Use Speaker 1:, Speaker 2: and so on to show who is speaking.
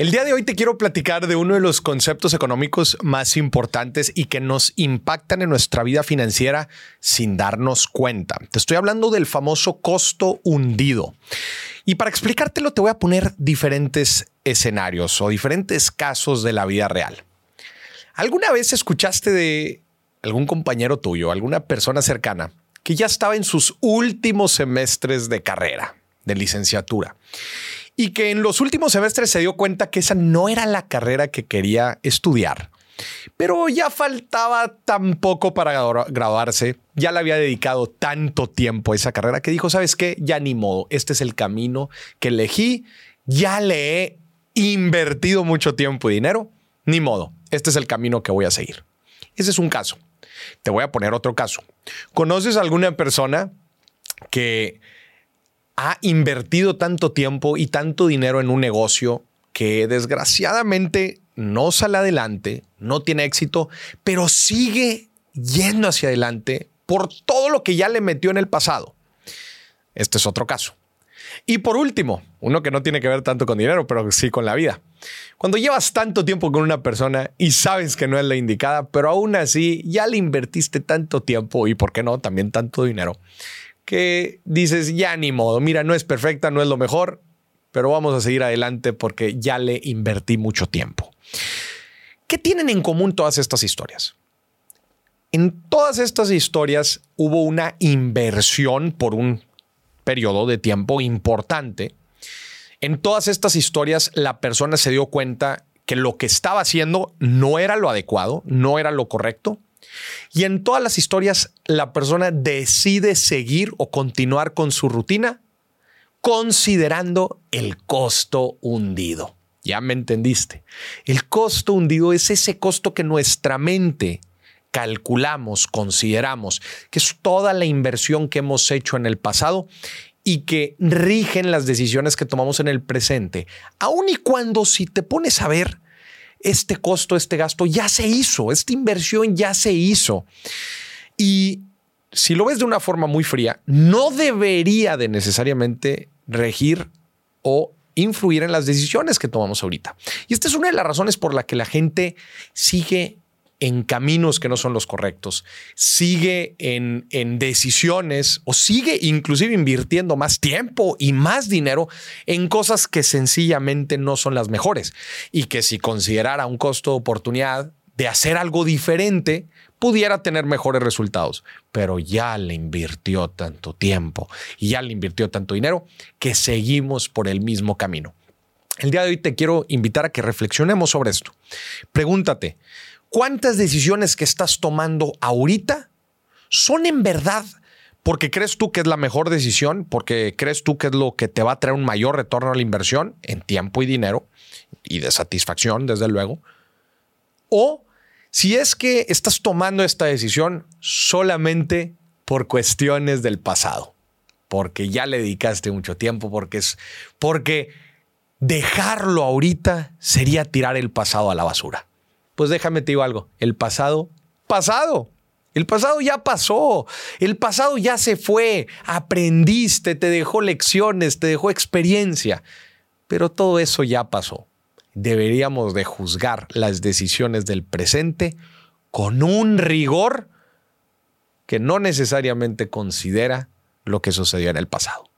Speaker 1: El día de hoy te quiero platicar de uno de los conceptos económicos más importantes y que nos impactan en nuestra vida financiera sin darnos cuenta. Te estoy hablando del famoso costo hundido. Y para explicártelo te voy a poner diferentes escenarios o diferentes casos de la vida real. ¿Alguna vez escuchaste de algún compañero tuyo, alguna persona cercana, que ya estaba en sus últimos semestres de carrera, de licenciatura? Y que en los últimos semestres se dio cuenta que esa no era la carrera que quería estudiar. Pero ya faltaba tan poco para graduarse, ya le había dedicado tanto tiempo a esa carrera que dijo, ¿sabes qué? Ya ni modo, este es el camino que elegí, ya le he invertido mucho tiempo y dinero, ni modo, este es el camino que voy a seguir. Ese es un caso. Te voy a poner otro caso. ¿Conoces alguna persona que ha invertido tanto tiempo y tanto dinero en un negocio que desgraciadamente no sale adelante, no tiene éxito, pero sigue yendo hacia adelante por todo lo que ya le metió en el pasado. Este es otro caso. Y por último, uno que no tiene que ver tanto con dinero, pero sí con la vida. Cuando llevas tanto tiempo con una persona y sabes que no es la indicada, pero aún así ya le invertiste tanto tiempo y, ¿por qué no?, también tanto dinero, que dices, ya ni modo, mira, no es perfecta, no es lo mejor, pero vamos a seguir adelante porque ya le invertí mucho tiempo. ¿Qué tienen en común todas estas historias? En todas estas historias hubo una inversión por un periodo de tiempo importante. En todas estas historias la persona se dio cuenta que lo que estaba haciendo no era lo adecuado, no era lo correcto y en todas las historias, la persona decide seguir o continuar con su rutina considerando el costo hundido. Ya me entendiste. El costo hundido es ese costo que nuestra mente calculamos, consideramos, que es toda la inversión que hemos hecho en el pasado y que rigen las decisiones que tomamos en el presente. Aun y cuando si te pones a ver, este costo, este gasto ya se hizo, esta inversión ya se hizo. Y si lo ves de una forma muy fría, no debería de necesariamente regir o influir en las decisiones que tomamos ahorita. Y esta es una de las razones por la que la gente sigue en caminos que no son los correctos, sigue en, en, decisiones o sigue inclusive invirtiendo más tiempo y más dinero en cosas que sencillamente no son las mejores y que si considerara un costo de oportunidad de hacer algo diferente, pudiera tener mejores resultados, pero ya le invirtió tanto tiempo y ya le invirtió tanto dinero que seguimos por el mismo camino. El día de hoy te quiero invitar a que reflexionemos sobre esto. Pregúntate, ¿Cuántas decisiones que estás tomando ahorita son en verdad porque crees tú que es la mejor decisión, porque crees tú que es lo que te va a traer un mayor retorno a la inversión en tiempo y dinero y de satisfacción, desde luego? O si es que estás tomando esta decisión solamente por cuestiones del pasado, porque ya le dedicaste mucho tiempo, porque es porque dejarlo ahorita sería tirar el pasado a la basura pues déjame te digo algo, el pasado, pasado. El pasado ya pasó, el pasado ya se fue, aprendiste, te dejó lecciones, te dejó experiencia, pero todo eso ya pasó. Deberíamos de juzgar las decisiones del presente con un rigor que no necesariamente considera lo que sucedió en el pasado.